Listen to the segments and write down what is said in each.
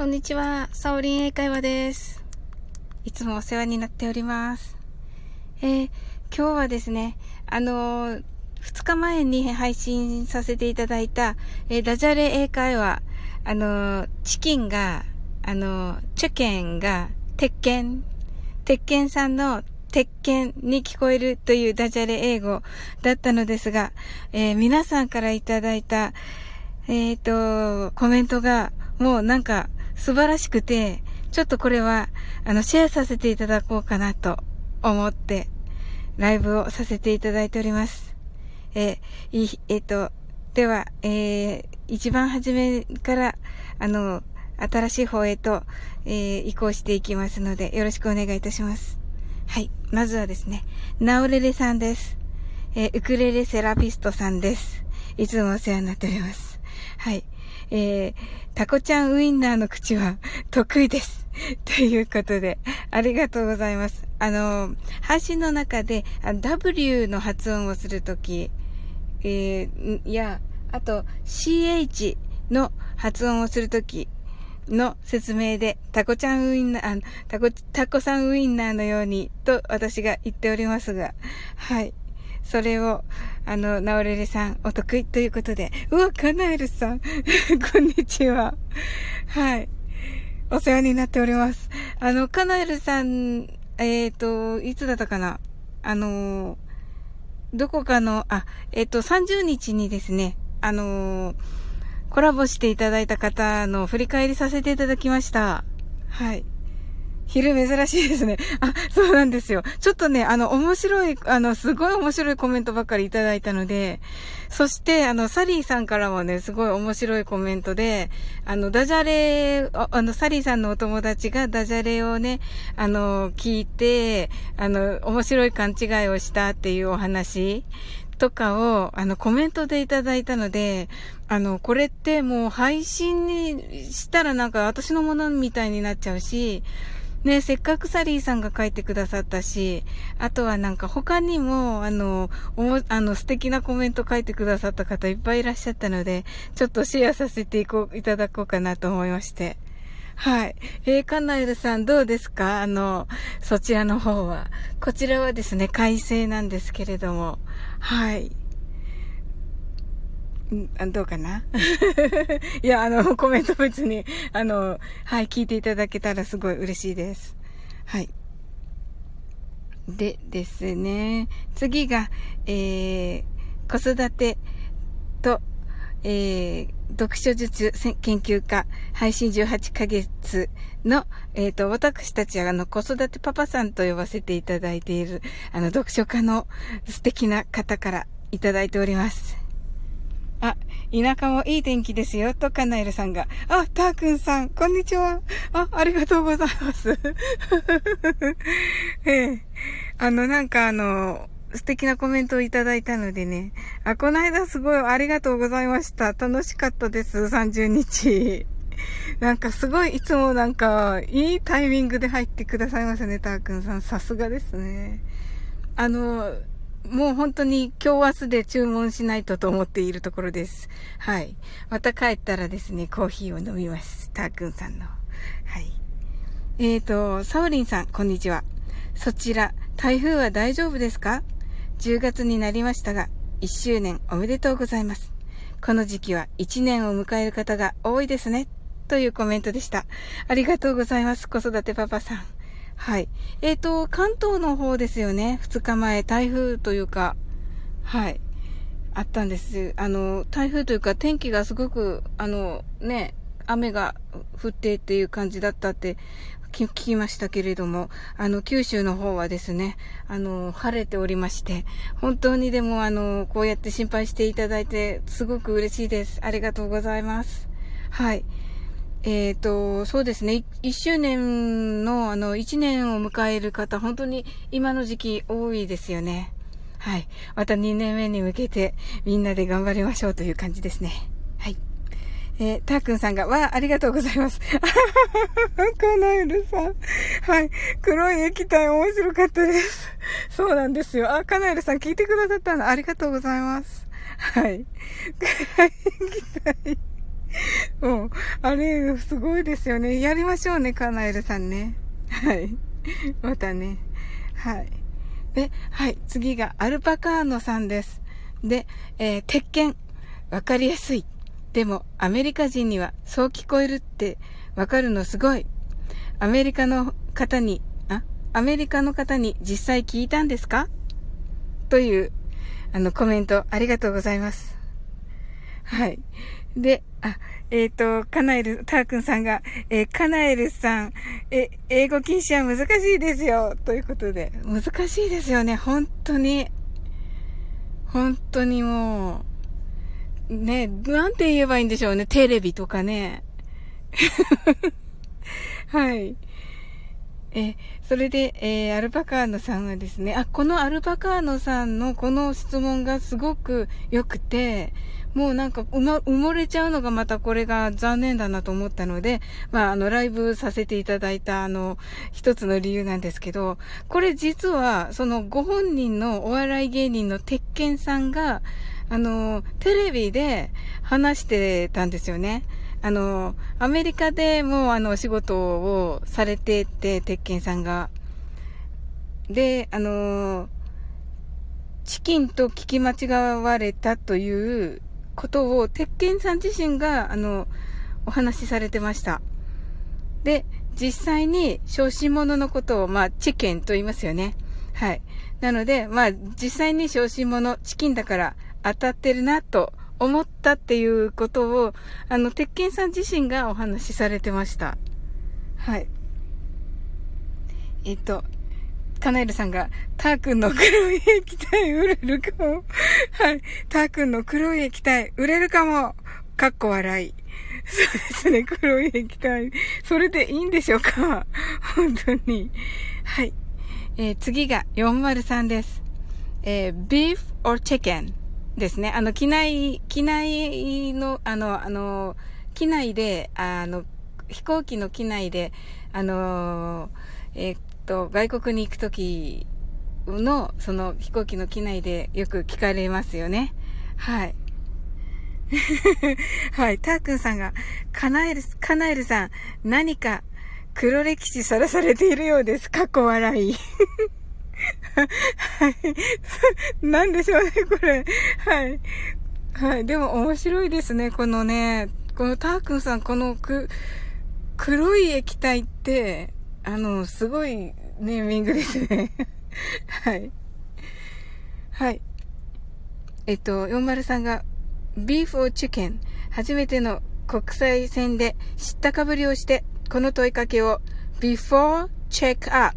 こんにちは、サオリン英会話です。いつもお世話になっております。えー、今日はですね、あのー、2日前に配信させていただいた、えー、ダジャレ英会話、あのー、チキンが、あのー、チェケンが、鉄拳、鉄拳さんの鉄拳に聞こえるというダジャレ英語だったのですが、えー、皆さんからいただいた、えっ、と、コメントが、もうなんか、素晴らしくて、ちょっとこれは、あの、シェアさせていただこうかなと思って、ライブをさせていただいております。え、い、えっ、と、では、えー、一番初めから、あの、新しい方へと、えー、移行していきますので、よろしくお願いいたします。はい。まずはですね、ナオレレさんです。えー、ウクレレセラピストさんです。いつもお世話になっております。はい。えー、タコちゃんウインナーの口は得意です。ということで、ありがとうございます。あの、配信の中で、W の発音をするとき、えー、いや、あと CH の発音をするときの説明で、タコちゃんウインナー、タコ、タコさんウインナーのようにと私が言っておりますが、はい。それを、あの、ナオレレさん、お得意ということで、うわ、カナエルさん、こんにちは。はい。お世話になっております。あの、カナエルさん、えっ、ー、と、いつだったかな？あの、どこかの、あ、えっ、ー、と、30日にですね、あのコラボしていただいた方の振り返りさせていただきました。はい。昼珍しいですね。あ、そうなんですよ。ちょっとね、あの、面白い、あの、すごい面白いコメントばっかりいただいたので、そして、あの、サリーさんからもね、すごい面白いコメントで、あの、ダジャレ、あの、サリーさんのお友達がダジャレをね、あの、聞いて、あの、面白い勘違いをしたっていうお話とかを、あの、コメントでいただいたので、あの、これってもう配信にしたらなんか私のものみたいになっちゃうし、ね、せっかくサリーさんが書いてくださったし、あとはなんか他にも、あの、おも、あの、素敵なコメント書いてくださった方いっぱいいらっしゃったので、ちょっとシェアさせていこう、いただこうかなと思いまして。はい。えー、カナエルさんどうですか？あの、そちらの方は。こちらはですね、快晴なんですけれども。はい。んどうかな？いや、あの、コメント別に、あの、はい、聞いていただけたらすごい嬉しいです。はい。でですね、次が、えー、子育てと、えー、読書術研究家、配信18ヶ月の、えっ、ー、と、私たちは、あの、子育てパパさんと呼ばせていただいている、あの、読書家の素敵な方からいただいております。あ、田舎もいい天気ですよ、とカナエルさんが。あ、ターくんさん、こんにちは。あ、ありがとうございます。ええ。あの、なんかあの、素敵なコメントをいただいたのでね。あ、この間すごいありがとうございました。楽しかったです、30日。なんかすごい、いつもなんか、いいタイミングで入ってくださいますね、たーくんさん。さすがですね。あの、もう本当に今日明日で注文しないとと思っているところです。はい。また帰ったらですね、コーヒーを飲みます。たーくんさんの。はい。えーと、サオリンさん、こんにちは。そちら、台風は大丈夫ですか ?10 月になりましたが、1周年おめでとうございます。この時期は1年を迎える方が多いですね。というコメントでした。ありがとうございます。子育てパパさん。はい。えっ、ー、と、関東の方ですよね。2日前、台風というか、はい。あったんです。あの、台風というか天気がすごく、あの、ね、雨が降ってっていう感じだったって聞きましたけれども、あの、九州の方はですね、あの、晴れておりまして、本当にでもあの、こうやって心配していただいて、すごく嬉しいです。ありがとうございます。はい。えっ、ー、と、そうですね。1周年の、あの、1年を迎える方、本当に今の時期多いですよね。はい。また2年目に向けて、みんなで頑張りましょうという感じですね。はい。えー、たーくんさんが、わあ、ありがとうございます。カナエルさん。はい。黒い液体面白かったです。そうなんですよ。あ、カナエルさん聞いてくださったのありがとうございます。はい。黒 い液体。もう、あれ、すごいですよね。やりましょうね、カナエルさんね。はい。またね。はい。で、はい。次がアルパカーノさんです。で、えー、鉄拳。わかりやすい。でも、アメリカ人にはそう聞こえるってわかるのすごい。アメリカの方に、あ、アメリカの方に実際聞いたんですか？という、あの、コメントありがとうございます。はい。で、あ、えっ、ー、と、カナエル、タークンさんが、えー、カナエルさん、え、英語禁止は難しいですよ。ということで、難しいですよね。本当に。本当にもう、ね、なんて言えばいいんでしょうね。テレビとかね。はい。え、それで、えー、アルパカーノさんはですね、あ、このアルパカーノさんのこの質問がすごく良くて、もうなんか埋、ま、埋もれちゃうのがまたこれが残念だなと思ったので、まあ、あの、ライブさせていただいたあの、一つの理由なんですけど、これ実は、そのご本人のお笑い芸人の鉄拳さんが、あの、テレビで話してたんですよね。あの、アメリカでもうあの、仕事をされてて、鉄拳さんが。で、あの、チキンと聞き間違われたということを、鉄拳さん自身が、あの、お話しされてました。で、実際に小心者のことを、まあ、チキンと言いますよね。はい。なので、まあ、実際に小心者、チキンだから当たってるなと思ったっていうことを、あの、鉄拳さん自身がお話しされてました。はい。えっと、カナエルさんが、ター君の黒い液体売れるかも。はい。ター君の黒い液体売れるかも。かっこ笑い。そうですね、黒い液体。それでいいんでしょうか本当に。はい。えー、次が403です。えー、beef or chicken? ですね。あの、機内、機内の、あの、あの、機内で、あの、飛行機の機内で、あの、えー、と、外国に行くときの、その飛行機の機内でよく聞かれますよね。はい。はい。タークンさんが、カナエル、カナエルさん、何か黒歴史さらされているようです。過去笑い。はい。なんでしょうね、これ。はい。はい。でも面白いですね、このね、このタークンさん、このく、黒い液体って、あの、すごいネーミングですね。はい。はい。えっと、403が、ビーフ or chicken 初めての国際線で知ったかぶりをして、この問いかけを before check up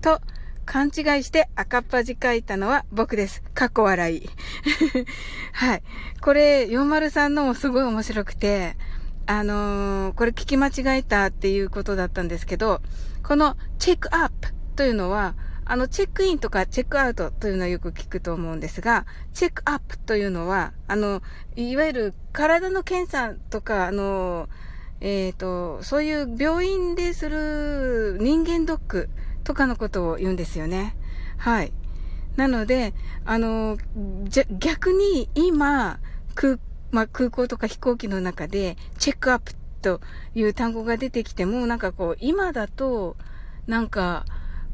と勘違いして赤っ端書いたのは僕です。かっこ笑い。はい。これ、403のもすごい面白くて、あのー、これ聞き間違えたっていうことだったんですけど、このチェックアップというのは、あの、チェックインとかチェックアウトというのはよく聞くと思うんですが、チェックアップというのは、あの、いわゆる体の検査とか、あの、えっ、ー、と、そういう病院でする人間ドックとかのことを言うんですよね。はい。なので、あの、じゃ、逆に今、空、まあ、空港とか飛行機の中で、チェックアップという単語が出てきても、なんかこう、今だと、なんか、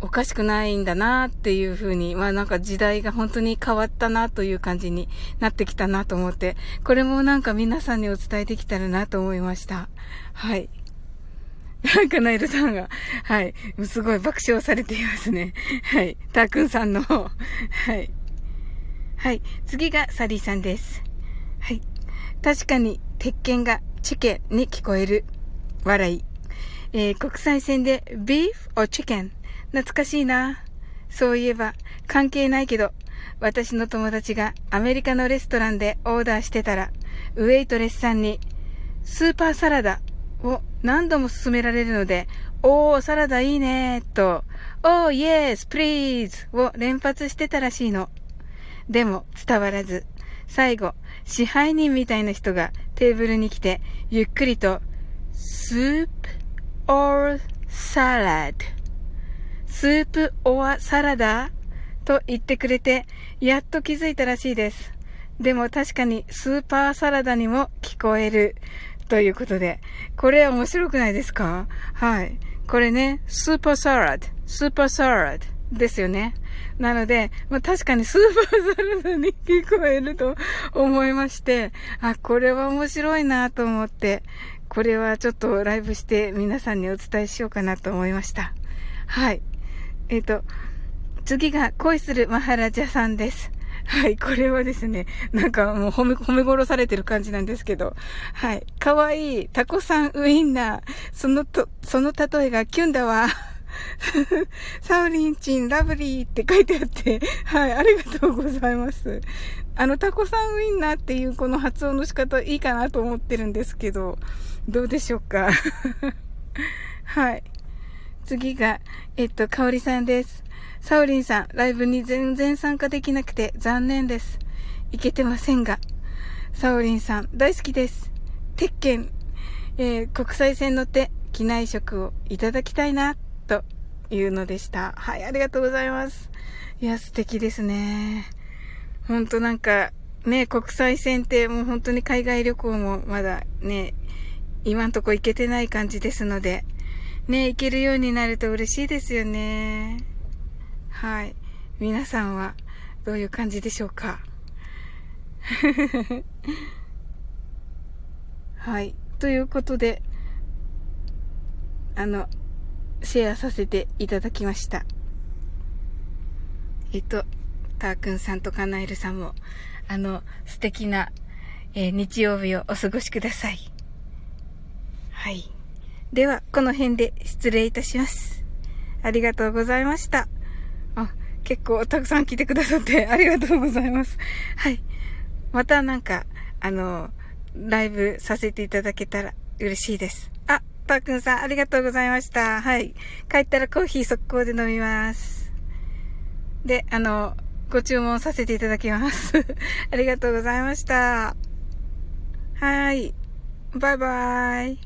おかしくないんだなっていうふうに、まあなんか時代が本当に変わったなという感じになってきたなと思って、これもなんか皆さんにお伝えできたらなと思いました。はい。なんかナイルさんが、はい。すごい爆笑されていますね。はい。たーくんさんの、はい。はい。次がサリーさんです。はい。確かに、鉄拳がチケに聞こえる。笑い。えー、国際線で、ビーフ or chicken? 懐かしいな。そういえば、関係ないけど、私の友達がアメリカのレストランでオーダーしてたら、ウェイトレスさんに、スーパーサラダを何度も勧められるので、おー、サラダいいねーと、おー、イエース、プリーズを連発してたらしいの。でも、伝わらず、最後、支配人みたいな人がテーブルに来て、ゆっくりと、スープ or サラダスープ or サラダと言ってくれて、やっと気づいたらしいです。でも確かにスーパーサラダにも聞こえる。ということで。これ面白くないですか？はい。これね、スーパーサラダ、スーパーサラダですよね。なので、まあ、確かにスーパーサラダに聞こえると思いまして、あ、これは面白いなと思って、これはちょっとライブして皆さんにお伝えしようかなと思いました。はい。えっ、ー、と、次が恋するマハラジャさんです。はい、これはですね、なんかもう褒め、褒め殺されてる感じなんですけど、はい、かわいいタコさんウインナー、そのと、その例えがキュンだわ。サウリンチンラブリーって書いてあって、はい、ありがとうございます。あの、タコさんウインナーっていうこの発音の仕方いいかなと思ってるんですけど、どうでしょうか？はい。次が、えっと、かおりさんです。サウリンさん、ライブに全然参加できなくて残念です。いけてませんが。サウリンさん、大好きです。鉄拳、えー、国際線乗って機内食をいただきたいな、というのでした。はい、ありがとうございます。いや、素敵ですね。ほんとなんか、ね、国際線ってもう本当に海外旅行もまだね、今んとこ行けてない感じですので、ね、行けるようになると嬉しいですよね。はい。皆さんはどういう感じでしょうか？はい。ということで、あの、シェアさせていただきました。えっと、たーくんさんとかなえるさんも、あの、素敵な、えー、日曜日をお過ごしください。はい。では、この辺で失礼いたします。ありがとうございました。あ、結構たくさん来てくださって ありがとうございます。はい。またなんか、あの、ライブさせていただけたら嬉しいです。あ、たーくんさんありがとうございました。はい。帰ったらコーヒー速攻で飲みます。で、あの、ご注文させていただきます。ありがとうございました。はい。バイバイ。